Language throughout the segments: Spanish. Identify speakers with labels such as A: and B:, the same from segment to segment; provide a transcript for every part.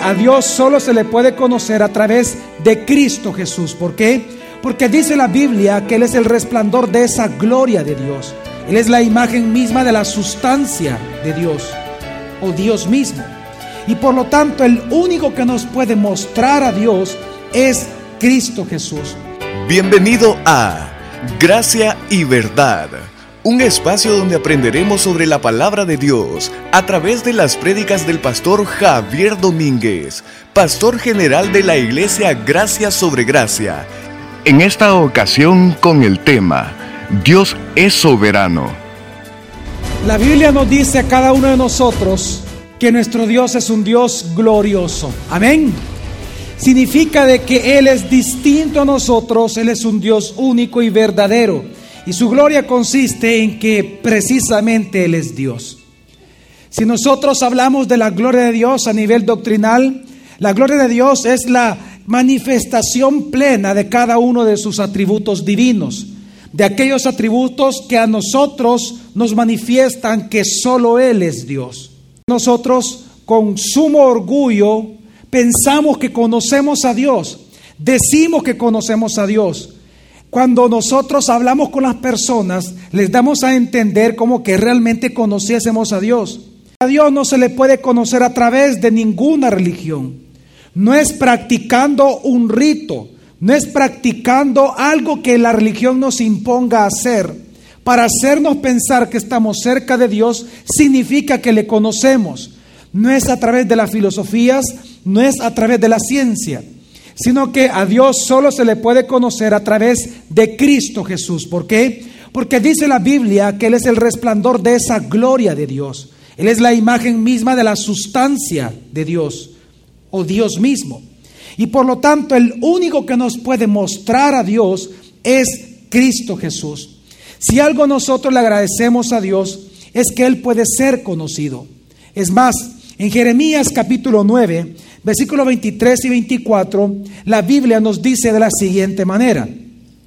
A: A Dios solo se le puede conocer a través de Cristo Jesús. ¿Por qué? Porque dice la Biblia que Él es el resplandor de esa gloria de Dios. Él es la imagen misma de la sustancia de Dios o Dios mismo. Y por lo tanto el único que nos puede mostrar a Dios es Cristo Jesús.
B: Bienvenido a Gracia y Verdad, un espacio donde aprenderemos sobre la palabra de Dios a través de las prédicas del pastor Javier Domínguez, pastor general de la iglesia Gracia sobre Gracia. En esta ocasión con el tema Dios es soberano.
A: La Biblia nos dice a cada uno de nosotros que nuestro Dios es un Dios glorioso. Amén. Significa de que Él es distinto a nosotros, Él es un Dios único y verdadero. Y su gloria consiste en que precisamente Él es Dios. Si nosotros hablamos de la gloria de Dios a nivel doctrinal, la gloria de Dios es la manifestación plena de cada uno de sus atributos divinos de aquellos atributos que a nosotros nos manifiestan que solo Él es Dios. Nosotros con sumo orgullo pensamos que conocemos a Dios, decimos que conocemos a Dios. Cuando nosotros hablamos con las personas, les damos a entender como que realmente conociésemos a Dios. A Dios no se le puede conocer a través de ninguna religión. No es practicando un rito, no es practicando algo que la religión nos imponga hacer. Para hacernos pensar que estamos cerca de Dios significa que le conocemos. No es a través de las filosofías, no es a través de la ciencia, sino que a Dios solo se le puede conocer a través de Cristo Jesús. ¿Por qué? Porque dice la Biblia que Él es el resplandor de esa gloria de Dios. Él es la imagen misma de la sustancia de Dios o Dios mismo. Y por lo tanto, el único que nos puede mostrar a Dios es Cristo Jesús. Si algo nosotros le agradecemos a Dios, es que Él puede ser conocido. Es más, en Jeremías capítulo 9, versículos 23 y 24, la Biblia nos dice de la siguiente manera.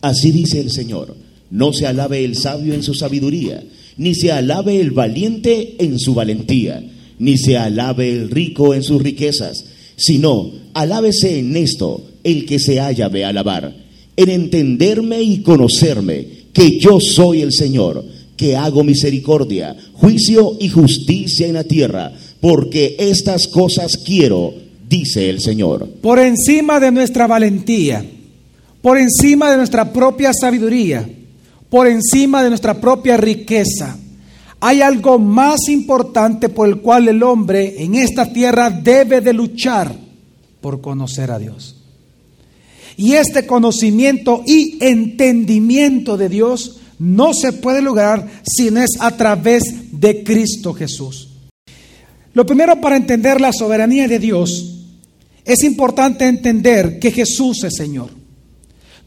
C: Así dice el Señor, no se alabe el sabio en su sabiduría, ni se alabe el valiente en su valentía, ni se alabe el rico en sus riquezas sino alábese en esto el que se haya de alabar, en entenderme y conocerme, que yo soy el Señor, que hago misericordia, juicio y justicia en la tierra, porque estas cosas quiero, dice el Señor.
A: Por encima de nuestra valentía, por encima de nuestra propia sabiduría, por encima de nuestra propia riqueza, hay algo más importante por el cual el hombre en esta tierra debe de luchar por conocer a Dios. Y este conocimiento y entendimiento de Dios no se puede lograr si no es a través de Cristo Jesús. Lo primero para entender la soberanía de Dios es importante entender que Jesús es Señor.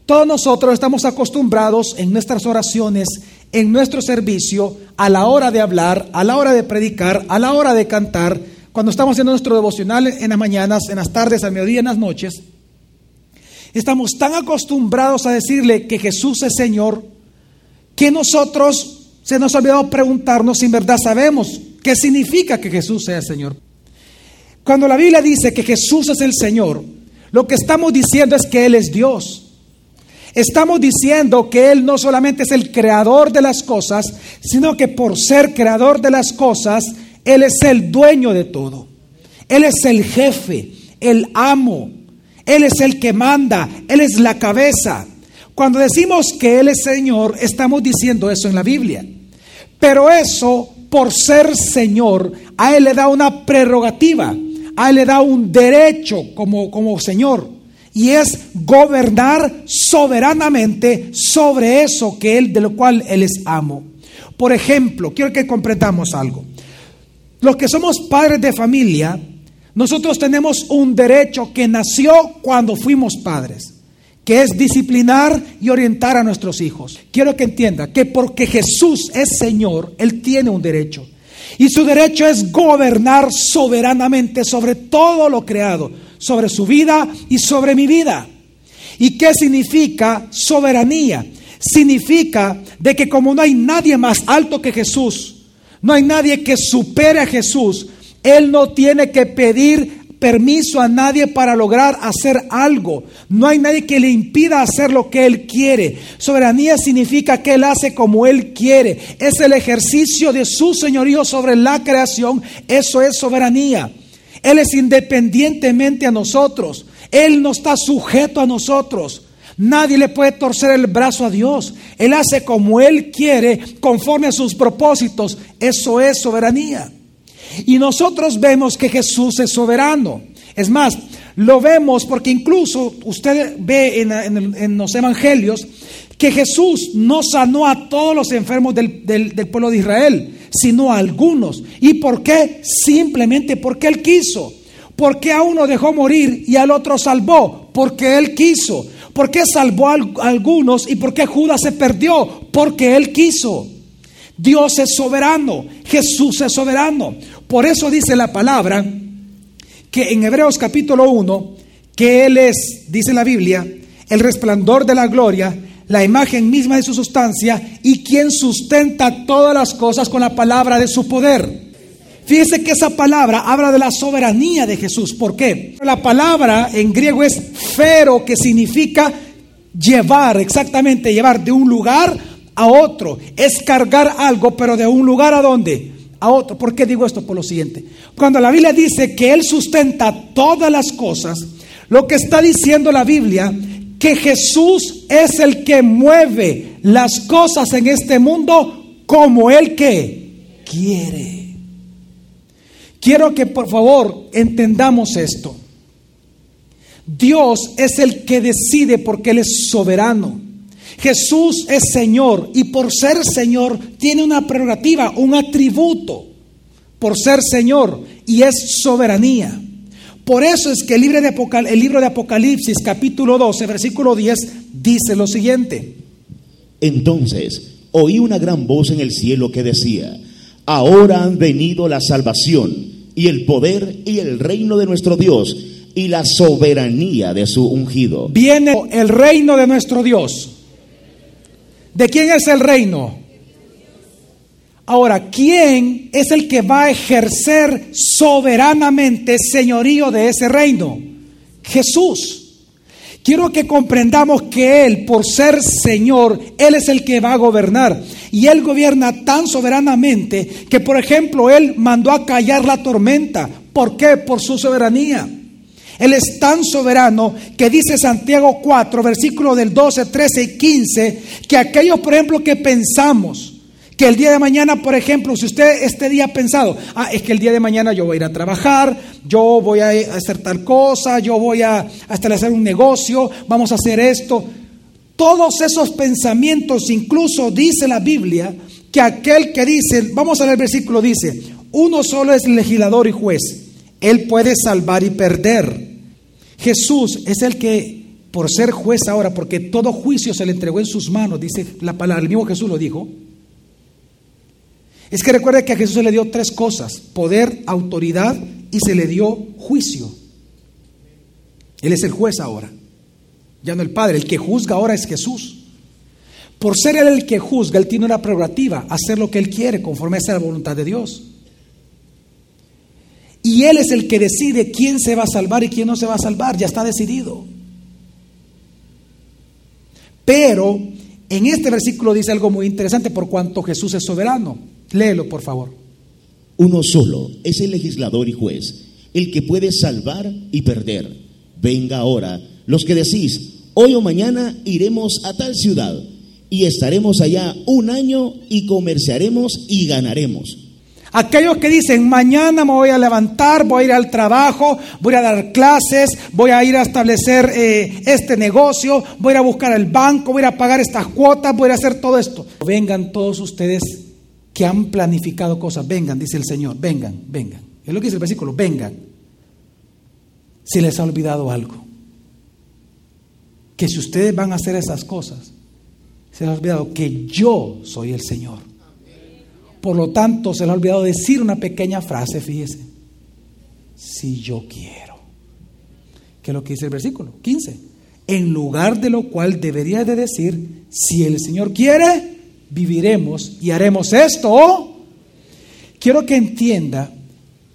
A: Todos nosotros estamos acostumbrados en nuestras oraciones en nuestro servicio a la hora de hablar, a la hora de predicar, a la hora de cantar, cuando estamos haciendo nuestro devocional en las mañanas, en las tardes, al mediodía, en las noches. Estamos tan acostumbrados a decirle que Jesús es Señor que nosotros se nos ha olvidado preguntarnos si en verdad sabemos qué significa que Jesús sea Señor. Cuando la Biblia dice que Jesús es el Señor, lo que estamos diciendo es que Él es Dios. Estamos diciendo que Él no solamente es el creador de las cosas, sino que por ser creador de las cosas, Él es el dueño de todo. Él es el jefe, el amo. Él es el que manda, Él es la cabeza. Cuando decimos que Él es Señor, estamos diciendo eso en la Biblia. Pero eso, por ser Señor, a Él le da una prerrogativa, a Él le da un derecho como, como Señor y es gobernar soberanamente sobre eso que él de lo cual él es amo. Por ejemplo, quiero que comprendamos algo. Los que somos padres de familia, nosotros tenemos un derecho que nació cuando fuimos padres, que es disciplinar y orientar a nuestros hijos. Quiero que entienda que porque Jesús es Señor, Él tiene un derecho. Y su derecho es gobernar soberanamente sobre todo lo creado sobre su vida y sobre mi vida. ¿Y qué significa soberanía? Significa de que como no hay nadie más alto que Jesús, no hay nadie que supere a Jesús, Él no tiene que pedir permiso a nadie para lograr hacer algo. No hay nadie que le impida hacer lo que Él quiere. Soberanía significa que Él hace como Él quiere. Es el ejercicio de su señorío sobre la creación. Eso es soberanía. Él es independientemente a nosotros. Él no está sujeto a nosotros. Nadie le puede torcer el brazo a Dios. Él hace como Él quiere, conforme a sus propósitos. Eso es soberanía. Y nosotros vemos que Jesús es soberano. Es más, lo vemos porque incluso usted ve en, los evangelios que Jesús no sanó a todos los enfermos del, del pueblo de Israel, sino a algunos. ¿Y por qué? Simplemente porque Él quiso. Porque a uno dejó morir y al otro salvó? Porque Él quiso. ¿Por qué salvó a algunos y por qué Judas se perdió? Porque Él quiso. Dios es soberano, Jesús es soberano. Por eso dice la palabra que en Hebreos capítulo 1, que Él es, dice la Biblia, el resplandor de la gloria, la imagen misma de su sustancia y quien sustenta todas las cosas con la palabra de su poder. Fíjese que esa palabra habla de la soberanía de Jesús. ¿Por qué? La palabra en griego es fero, que significa llevar, exactamente, llevar de un lugar a otro. Es cargar algo, pero de un lugar a dónde? A otro. ¿Por qué digo esto? Por lo siguiente. Cuando la Biblia dice que Él sustenta todas las cosas, lo que está diciendo la Biblia, que Jesús es el que mueve las cosas en este mundo como Él que quiere. Quiero que por favor entendamos esto. Dios es el que decide porque Él es soberano. Jesús es Señor y por ser Señor tiene una prerrogativa, un atributo por ser Señor y es soberanía. Por eso es que el libro de, el libro de Apocalipsis capítulo 12 versículo 10 dice lo siguiente.
C: Entonces oí una gran voz en el cielo que decía, ahora han venido la salvación y el poder y el reino de nuestro Dios y la soberanía de su ungido.
A: Viene el reino de nuestro Dios. ¿De quién es el reino? Ahora, ¿quién es el que va a ejercer soberanamente señorío de ese reino? Jesús. Quiero que comprendamos que Él, por ser Señor, Él es el que va a gobernar. Y Él gobierna tan soberanamente que, por ejemplo, Él mandó a callar la tormenta. ¿Por qué? Por su soberanía. Él es tan soberano que dice Santiago 4, versículos del 12, 13 y 15, que aquellos, por ejemplo, que pensamos, que el día de mañana, por ejemplo, si usted este día ha pensado, ah, es que el día de mañana yo voy a ir a trabajar, yo voy a hacer tal cosa, yo voy a establecer un negocio, vamos a hacer esto. Todos esos pensamientos, incluso dice la Biblia, que aquel que dice, vamos a leer el versículo, dice, uno solo es legislador y juez, él puede salvar y perder. Jesús es el que, por ser juez ahora, porque todo juicio se le entregó en sus manos, dice la palabra, el mismo Jesús lo dijo, es que recuerde que a Jesús se le dio tres cosas, poder, autoridad y se le dio juicio. Él es el juez ahora, ya no el Padre, el que juzga ahora es Jesús. Por ser Él el que juzga, Él tiene una prerrogativa, hacer lo que Él quiere conforme a la voluntad de Dios. Y Él es el que decide quién se va a salvar y quién no se va a salvar, ya está decidido. Pero en este versículo dice algo muy interesante por cuanto Jesús es soberano. Léelo, por favor.
C: Uno solo es el legislador y juez, el que puede salvar y perder. Venga ahora, los que decís, hoy o mañana iremos a tal ciudad y estaremos allá un año y comerciaremos y ganaremos.
A: Aquellos que dicen, mañana me voy a levantar, voy a ir al trabajo, voy a dar clases, voy a ir a establecer eh, este negocio, voy a ir a buscar el banco, voy a a pagar estas cuotas, voy a hacer todo esto. Vengan todos ustedes que han planificado cosas, vengan, dice el Señor, vengan, vengan. Es lo que dice el versículo, vengan. Si les ha olvidado algo, que si ustedes van a hacer esas cosas, se les ha olvidado que yo soy el Señor. Por lo tanto, se les ha olvidado decir una pequeña frase, fíjese, si yo quiero. ¿Qué es lo que dice el versículo 15? En lugar de lo cual debería de decir, si el Señor quiere, viviremos y haremos esto. Quiero que entienda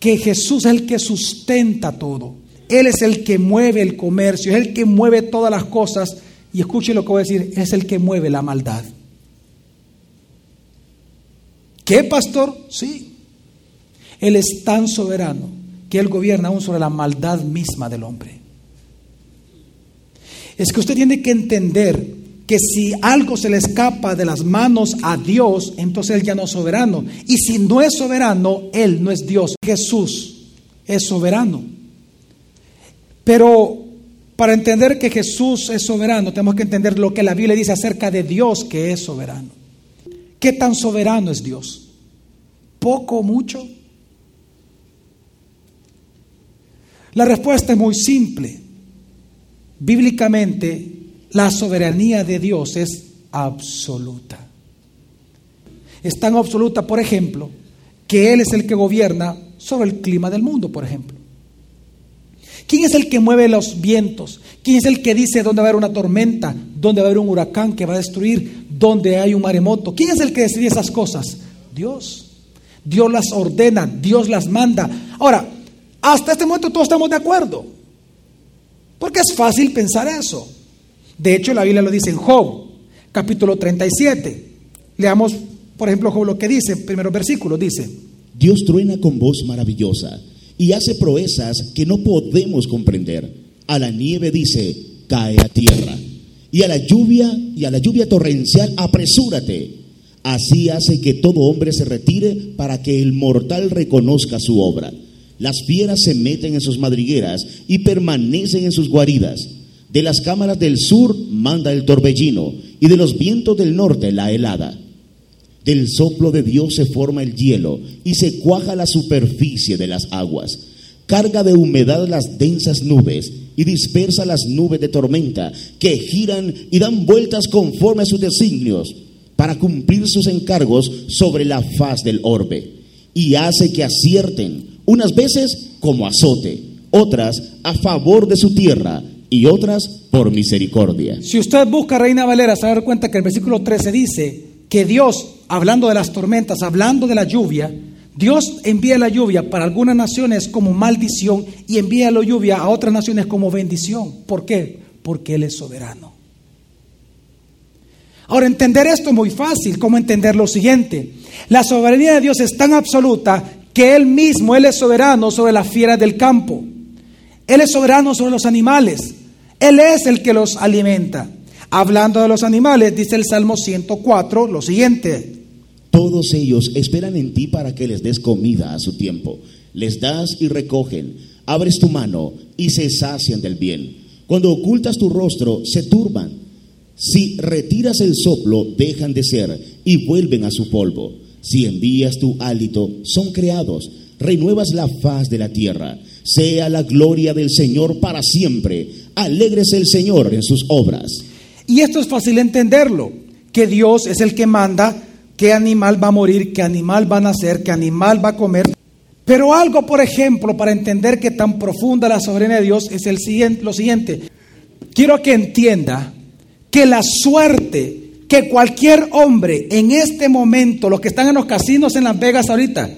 A: que Jesús es el que sustenta todo. Él es el que mueve el comercio, es el que mueve todas las cosas. Y escuche lo que voy a decir, es el que mueve la maldad. ¿Qué pastor? Sí. Él es tan soberano que Él gobierna aún sobre la maldad misma del hombre. Es que usted tiene que entender que si algo se le escapa de las manos a Dios, entonces Él ya no es soberano. Y si no es soberano, Él no es Dios. Jesús es soberano. Pero para entender que Jesús es soberano, tenemos que entender lo que la Biblia dice acerca de Dios que es soberano. ¿Qué tan soberano es Dios? ¿Poco o mucho? La respuesta es muy simple. Bíblicamente, la soberanía de Dios es absoluta. Es tan absoluta, por ejemplo, que Él es el que gobierna sobre el clima del mundo, por ejemplo. ¿Quién es el que mueve los vientos? ¿Quién es el que dice dónde va a haber una tormenta, dónde va a haber un huracán que va a destruir, dónde hay un maremoto? ¿Quién es el que decide esas cosas? Dios. Dios las ordena, Dios las manda. Ahora, hasta este momento todos estamos de acuerdo. Porque es fácil pensar eso. De hecho, la Biblia lo dice en Job, capítulo 37. Leamos, por ejemplo, Job lo que dice, primero versículo, dice.
C: Dios truena con voz maravillosa y hace proezas que no podemos comprender. A la nieve dice, cae a tierra. Y a la lluvia y a la lluvia torrencial, apresúrate. Así hace que todo hombre se retire para que el mortal reconozca su obra. Las fieras se meten en sus madrigueras y permanecen en sus guaridas. De las cámaras del sur manda el torbellino y de los vientos del norte la helada. Del soplo de Dios se forma el hielo y se cuaja la superficie de las aguas. Carga de humedad las densas nubes y dispersa las nubes de tormenta que giran y dan vueltas conforme a sus designios para cumplir sus encargos sobre la faz del orbe. Y hace que acierten unas veces como azote, otras a favor de su tierra y otras por misericordia.
A: Si usted busca Reina Valera, se va a dar cuenta que el versículo 13 dice que Dios, hablando de las tormentas, hablando de la lluvia, Dios envía la lluvia para algunas naciones como maldición y envía la lluvia a otras naciones como bendición. ¿Por qué? Porque Él es soberano. Ahora, entender esto es muy fácil. ¿Cómo entender lo siguiente? La soberanía de Dios es tan absoluta que Él mismo, Él es soberano sobre las fieras del campo. Él es soberano sobre los animales. Él es el que los alimenta. Hablando de los animales, dice el Salmo 104 lo siguiente.
C: Todos ellos esperan en ti para que les des comida a su tiempo. Les das y recogen. Abres tu mano y se sacian del bien. Cuando ocultas tu rostro, se turban. Si retiras el soplo, dejan de ser y vuelven a su polvo. Si envías tu hálito, son creados, renuevas la faz de la tierra. Sea la gloria del Señor para siempre. Alégrese el Señor en sus obras.
A: Y esto es fácil entenderlo, que Dios es el que manda qué animal va a morir, qué animal van a nacer, qué animal va a comer. Pero algo, por ejemplo, para entender que tan profunda la soberanía de Dios es el siguiente, lo siguiente. Quiero que entienda que la suerte que cualquier hombre en este momento, los que están en los casinos en Las Vegas ahorita,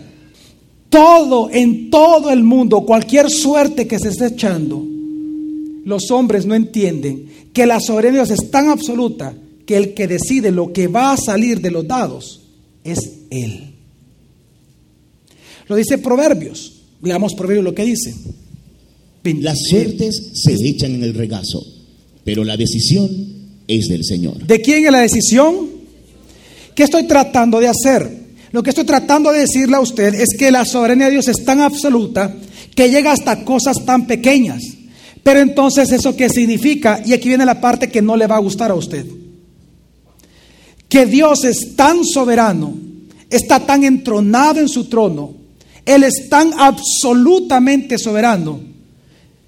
A: todo, en todo el mundo, cualquier suerte que se esté echando, los hombres no entienden que la soberanía de Dios es tan absoluta que el que decide lo que va a salir de los dados es Él. Lo dice Proverbios. Leamos Proverbios lo que dice.
C: Las suertes se echan en el regazo, pero la decisión es del Señor.
A: ¿De quién es la decisión? ¿Qué estoy tratando de hacer? Lo que estoy tratando de decirle a usted es que la soberanía de Dios es tan absoluta que llega hasta cosas tan pequeñas. Pero entonces, ¿eso qué significa? Y aquí viene la parte que no le va a gustar a usted. Que Dios es tan soberano, está tan entronado en su trono, Él es tan absolutamente soberano,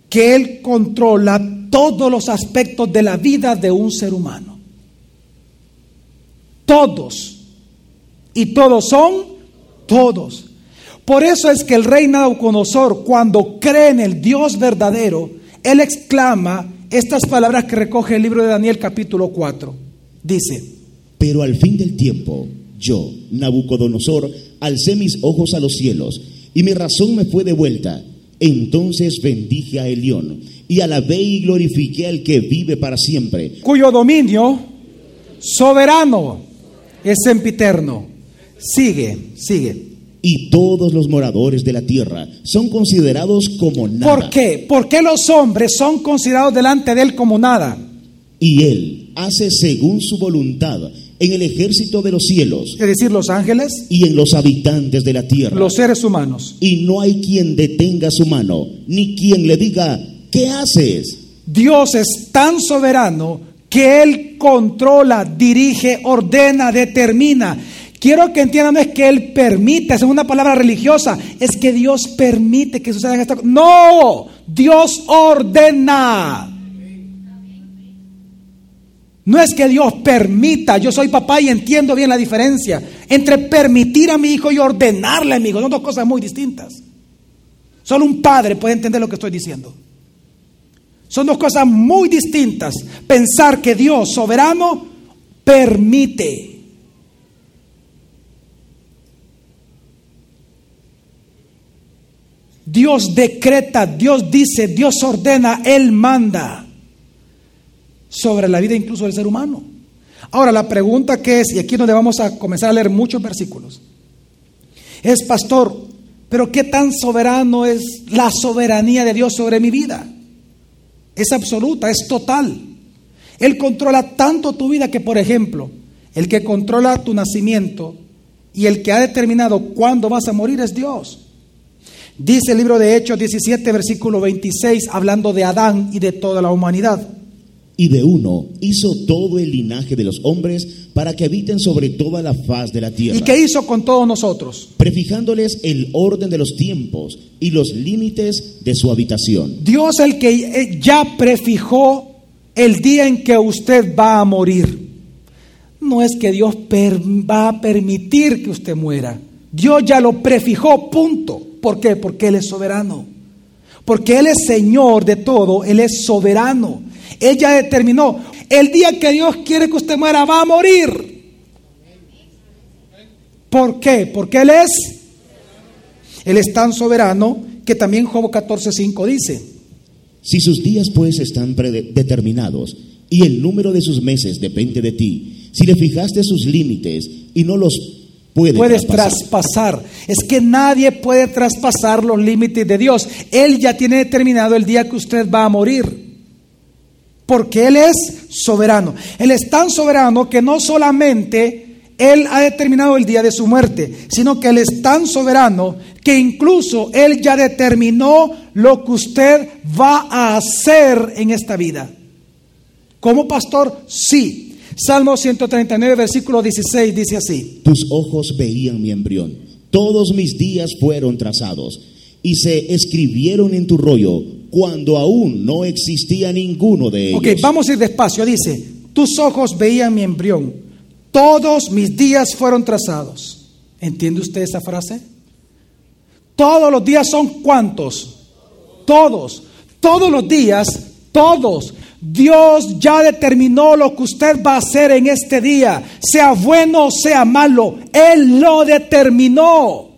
A: que Él controla todos los aspectos de la vida de un ser humano. Todos. Y todos son todos. Por eso es que el rey Nabucodonosor, cuando cree en el Dios verdadero, él exclama estas palabras que recoge el libro de Daniel capítulo 4. Dice,
C: pero al fin del tiempo, yo, Nabucodonosor, alcé mis ojos a los cielos y mi razón me fue devuelta. Entonces bendije a Elión y alabé y glorifiqué al que vive para siempre,
A: cuyo dominio soberano es sempiterno. Sigue, sigue.
C: y todos los moradores de la tierra son considerados como nada.
A: ¿Por qué? ¿Por qué los hombres son considerados delante de él como nada?
C: Y él hace según su voluntad en el ejército de los cielos
A: Es decir, los ángeles,
C: y en los habitantes de la tierra.
A: los seres humanos.
C: Y no hay quien detenga su mano, ni quien le diga, ¿qué haces?
A: Dios es tan soberano que Él controla, dirige, ordena, determina. Quiero que entiendan, no es que Él permite, es una palabra religiosa, es que Dios permite que sucedan estas cosas. No, Dios ordena. No es que Dios permita, yo soy papá y entiendo bien la diferencia entre permitir a mi hijo y ordenarle a mi hijo. Son dos cosas muy distintas. Solo un padre puede entender lo que estoy diciendo. Son dos cosas muy distintas. Pensar que Dios soberano permite. Dios decreta, Dios dice, Dios ordena, Él manda sobre la vida incluso del ser humano. Ahora, la pregunta que es, y aquí es donde vamos a comenzar a leer muchos versículos, es, pastor, pero ¿qué tan soberano es la soberanía de Dios sobre mi vida? Es absoluta, es total. Él controla tanto tu vida que, por ejemplo, el que controla tu nacimiento y el que ha determinado cuándo vas a morir es Dios. Dice el libro de Hechos 17, versículo 26, hablando de Adán y de toda la humanidad.
C: Y de uno hizo todo el linaje de los hombres para que habiten sobre toda la faz de la tierra,
A: ¿Y qué hizo con todos nosotros?
C: prefijándoles el orden de los tiempos y los límites de su habitación.
A: Dios el que eh, ya prefijó el día en que usted va a morir. No es que Dios va a permitir que usted muera. Dios ya lo prefijó, punto. ¿Por qué? Porque Él es soberano. Porque Él es Señor de todo, Él es soberano. Él ya determinó, el día que Dios quiere que usted muera, va a morir. ¿Por qué? Porque Él es, Él es tan soberano que también Job 14.5 dice,
C: Si sus días pues están predeterminados y el número de sus meses depende de ti, si le fijaste sus límites y no los puede
A: puedes
C: traspasar,
A: traspasar. Es que nadie puede traspasar los límites de Dios. Él ya tiene determinado el día que usted va a morir. Porque Él es soberano. Él es tan soberano que no solamente Él ha determinado el día de su muerte, sino que Él es tan soberano que incluso Él ya determinó lo que usted va a hacer en esta vida. Como pastor, sí. Salmo 139, versículo 16 dice así.
C: tus ojos veían mi embrión, todos mis días fueron trazados y se escribieron en tu rollo cuando aún no existía ninguno de ellos.
A: Ok, vamos a ir despacio. Dice, tus ojos veían mi embrión, todos mis días fueron trazados. ¿Entiende usted esa frase? Todos los días son cuántos? Todos. Todos los días, todos. Dios ya determinó lo que usted va a hacer en este día, sea bueno o sea malo. Él lo determinó.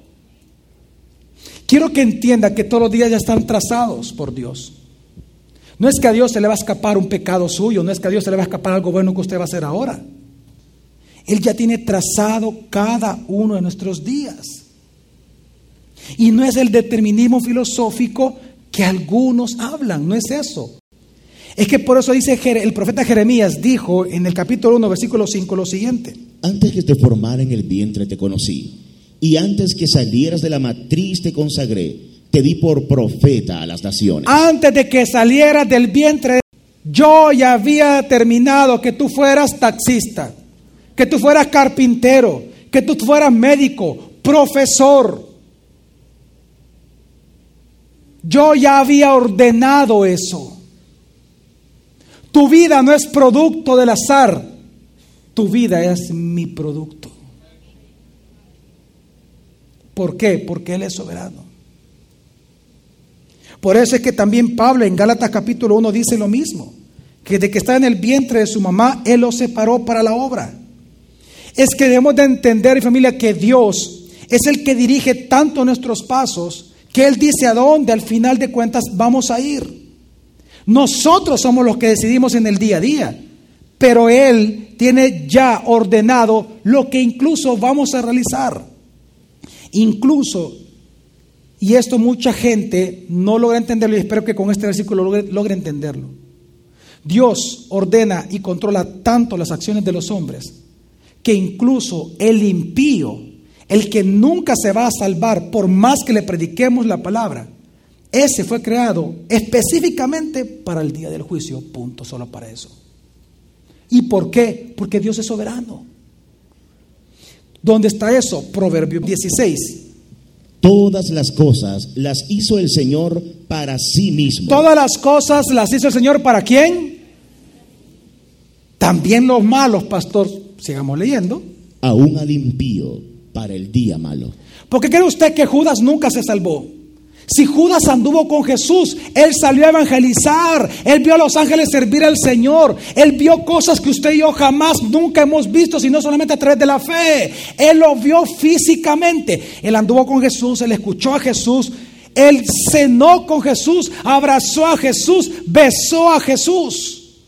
A: Quiero que entienda que todos los días ya están trazados por Dios. No es que a Dios se le va a escapar un pecado suyo, no es que a Dios se le va a escapar algo bueno que usted va a hacer ahora. Él ya tiene trazado cada uno de nuestros días. Y no es el determinismo filosófico que algunos hablan, no es eso. Es que por eso dice el profeta Jeremías, dijo en el capítulo 1, versículo 5 lo siguiente.
C: Antes que te formara en el vientre te conocí, y antes que salieras de la matriz te consagré, te di por profeta a las naciones.
A: Antes de que salieras del vientre, yo ya había determinado que tú fueras taxista, que tú fueras carpintero, que tú fueras médico, profesor. Yo ya había ordenado eso. Tu vida no es producto del azar, tu vida es mi producto. ¿Por qué? Porque Él es soberano. Por eso es que también Pablo en Gálatas capítulo 1 dice lo mismo, que de que está en el vientre de su mamá, Él lo separó para la obra. Es que debemos de entender, familia, que Dios es el que dirige tanto nuestros pasos que Él dice a dónde al final de cuentas vamos a ir. Nosotros somos los que decidimos en el día a día, pero Él tiene ya ordenado lo que incluso vamos a realizar. Incluso, y esto mucha gente no logra entenderlo y espero que con este versículo logre, logre entenderlo. Dios ordena y controla tanto las acciones de los hombres que incluso el impío, el que nunca se va a salvar por más que le prediquemos la palabra, ese fue creado específicamente para el día del juicio, punto, solo para eso. ¿Y por qué? Porque Dios es soberano. ¿Dónde está eso? Proverbio 16.
C: Todas las cosas las hizo el Señor para sí mismo.
A: Todas las cosas las hizo el Señor para quién? También los malos, pastor. Sigamos leyendo.
C: Aún al impío para el día malo.
A: ¿Por qué cree usted que Judas nunca se salvó? Si Judas anduvo con Jesús, él salió a evangelizar, él vio a los ángeles servir al Señor, él vio cosas que usted y yo jamás nunca hemos visto, sino solamente a través de la fe. Él lo vio físicamente. Él anduvo con Jesús, él escuchó a Jesús, él cenó con Jesús, abrazó a Jesús, besó a Jesús,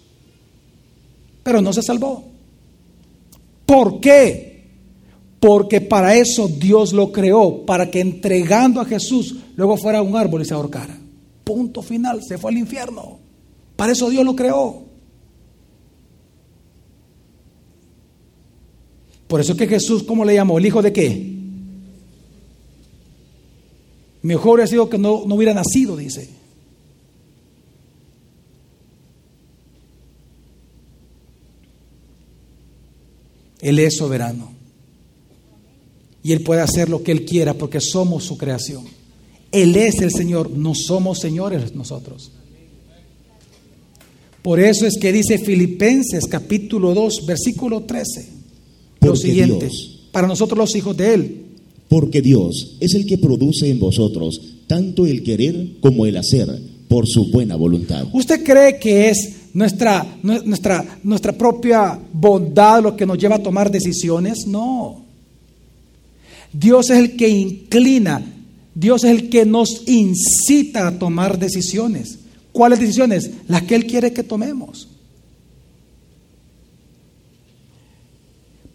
A: pero no se salvó. ¿Por qué? Porque para eso Dios lo creó, para que entregando a Jesús luego fuera un árbol y se ahorcara. Punto final, se fue al infierno. Para eso Dios lo creó. Por eso es que Jesús, ¿cómo le llamó? ¿El hijo de qué? Mejor hubiera sido que no, no hubiera nacido, dice. Él es soberano. Y Él puede hacer lo que Él quiera porque somos su creación. Él es el Señor, no somos señores nosotros. Por eso es que dice Filipenses capítulo 2, versículo 13, lo siguiente, para nosotros los hijos de Él.
C: Porque Dios es el que produce en vosotros tanto el querer como el hacer por su buena voluntad.
A: ¿Usted cree que es nuestra, nuestra, nuestra propia bondad lo que nos lleva a tomar decisiones? No. Dios es el que inclina, Dios es el que nos incita a tomar decisiones. ¿Cuáles decisiones? Las que Él quiere que tomemos.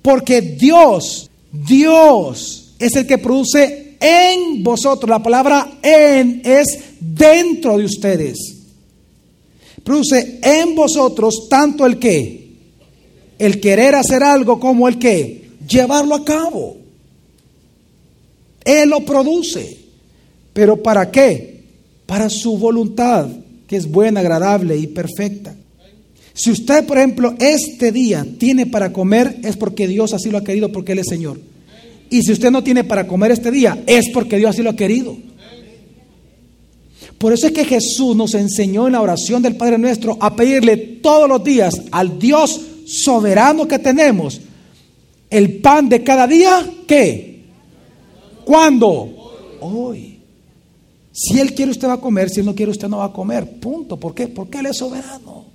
A: Porque Dios, Dios es el que produce en vosotros. La palabra en es dentro de ustedes. Produce en vosotros tanto el que, el querer hacer algo como el que, llevarlo a cabo. Él lo produce. ¿Pero para qué? Para su voluntad, que es buena, agradable y perfecta. Si usted, por ejemplo, este día tiene para comer, es porque Dios así lo ha querido, porque Él es Señor. Y si usted no tiene para comer este día, es porque Dios así lo ha querido. Por eso es que Jesús nos enseñó en la oración del Padre nuestro a pedirle todos los días al Dios soberano que tenemos el pan de cada día, ¿qué? ¿Cuándo? Hoy. Si Él quiere, usted va a comer. Si Él no quiere, usted no va a comer. Punto. ¿Por qué? Porque Él es soberano.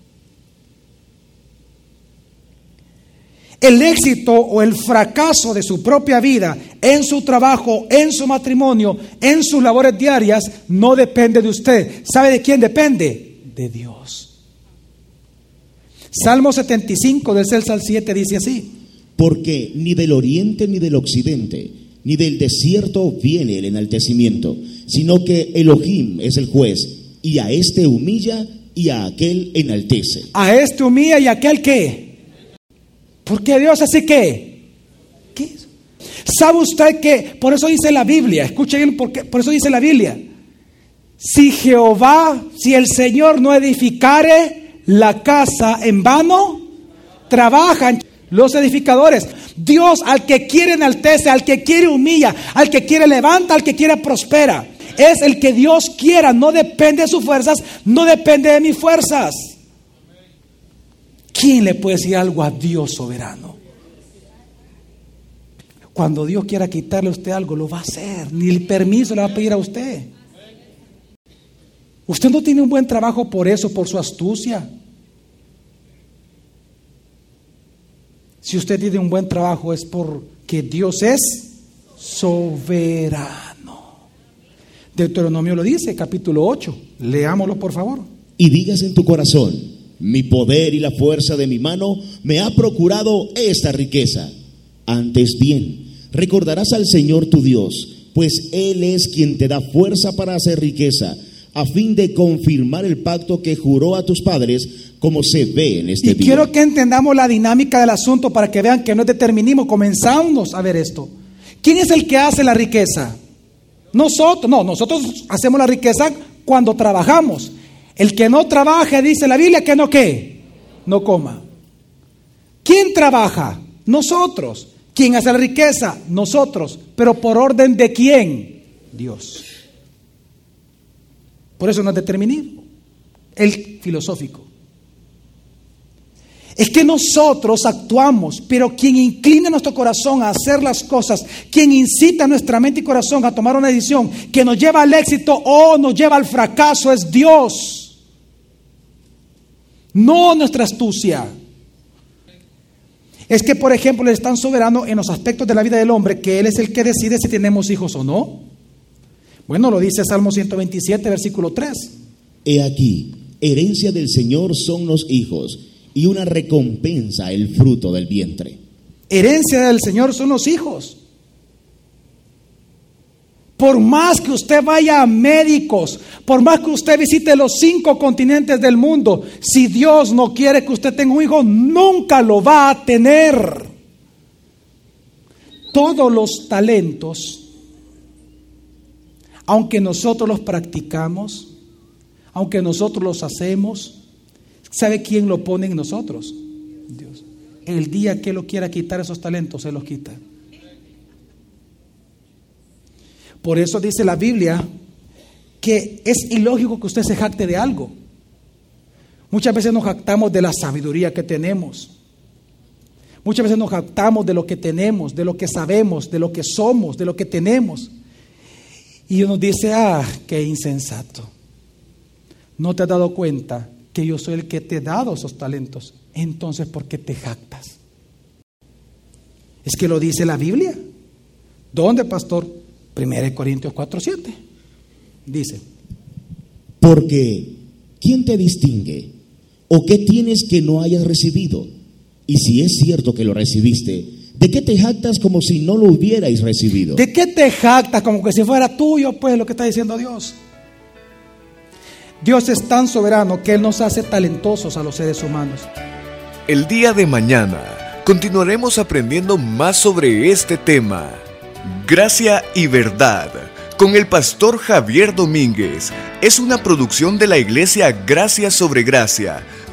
A: El éxito o el fracaso de su propia vida, en su trabajo, en su matrimonio, en sus labores diarias, no depende de usted. ¿Sabe de quién depende? De Dios. Salmo 75 del 6 al 7 dice así.
C: Porque ni del oriente ni del occidente ni del desierto viene el enaltecimiento, sino que Elohim es el juez, y a este humilla y a aquel enaltece.
A: A este humilla y a aquel qué. Porque Dios así que. ¿Qué ¿Sabe usted que por eso dice la Biblia? Escuche bien, porque, por eso dice la Biblia. Si Jehová, si el Señor no edificare la casa en vano, trabajan los edificadores. Dios al que quiere enaltece, al que quiere humilla, al que quiere levanta, al que quiere prospera. Es el que Dios quiera, no depende de sus fuerzas, no depende de mis fuerzas. ¿Quién le puede decir algo a Dios soberano? Cuando Dios quiera quitarle a usted algo, lo va a hacer. Ni el permiso le va a pedir a usted. Usted no tiene un buen trabajo por eso, por su astucia. Si usted tiene un buen trabajo es porque Dios es soberano. Deuteronomio lo dice, capítulo 8. Leámoslo, por favor.
C: Y digas en tu corazón, mi poder y la fuerza de mi mano me ha procurado esta riqueza. Antes bien, recordarás al Señor tu Dios, pues Él es quien te da fuerza para hacer riqueza, a fin de confirmar el pacto que juró a tus padres, como se ve en este
A: Y
C: día.
A: quiero que entendamos la dinámica del asunto para que vean que no es determinismo. Comenzamos a ver esto. ¿Quién es el que hace la riqueza? Nosotros, no, nosotros hacemos la riqueza cuando trabajamos. El que no trabaje, dice la Biblia, que no qué, no coma. ¿Quién trabaja? Nosotros. ¿Quién hace la riqueza? Nosotros. Pero por orden de quién? Dios. Por eso no es determinismo. El filosófico. Es que nosotros actuamos, pero quien inclina nuestro corazón a hacer las cosas, quien incita nuestra mente y corazón a tomar una decisión que nos lleva al éxito o nos lleva al fracaso es Dios. No nuestra astucia. Es que, por ejemplo, Él es tan soberano en los aspectos de la vida del hombre que Él es el que decide si tenemos hijos o no. Bueno, lo dice Salmo 127, versículo 3.
C: He aquí, herencia del Señor son los hijos, y una recompensa el fruto del vientre.
A: Herencia del Señor son los hijos. Por más que usted vaya a médicos, por más que usted visite los cinco continentes del mundo, si Dios no quiere que usted tenga un hijo, nunca lo va a tener. Todos los talentos, aunque nosotros los practicamos, aunque nosotros los hacemos, ¿sabe quién lo pone en nosotros? Dios. El día que Él lo quiera quitar esos talentos, se los quita. Por eso dice la Biblia que es ilógico que usted se jacte de algo. Muchas veces nos jactamos de la sabiduría que tenemos. Muchas veces nos jactamos de lo que tenemos, de lo que sabemos, de lo que somos, de lo que tenemos. Y uno dice, ah, qué insensato. ¿No te has dado cuenta que yo soy el que te he dado esos talentos? Entonces, ¿por qué te jactas? Es que lo dice la Biblia. ¿Dónde, pastor? 1 Corintios 4, 7. Dice,
C: Porque, ¿quién te distingue? ¿O qué tienes que no hayas recibido? Y si es cierto que lo recibiste, ¿de qué te jactas como si no lo hubierais recibido?
A: ¿de qué te jactas como que si fuera tuyo, pues, lo que está diciendo Dios? Dios es tan soberano que Él nos hace talentosos a los seres humanos.
B: El día de mañana continuaremos aprendiendo más sobre este tema. Gracia y verdad. Con el pastor Javier Domínguez. Es una producción de la iglesia Gracia sobre Gracia.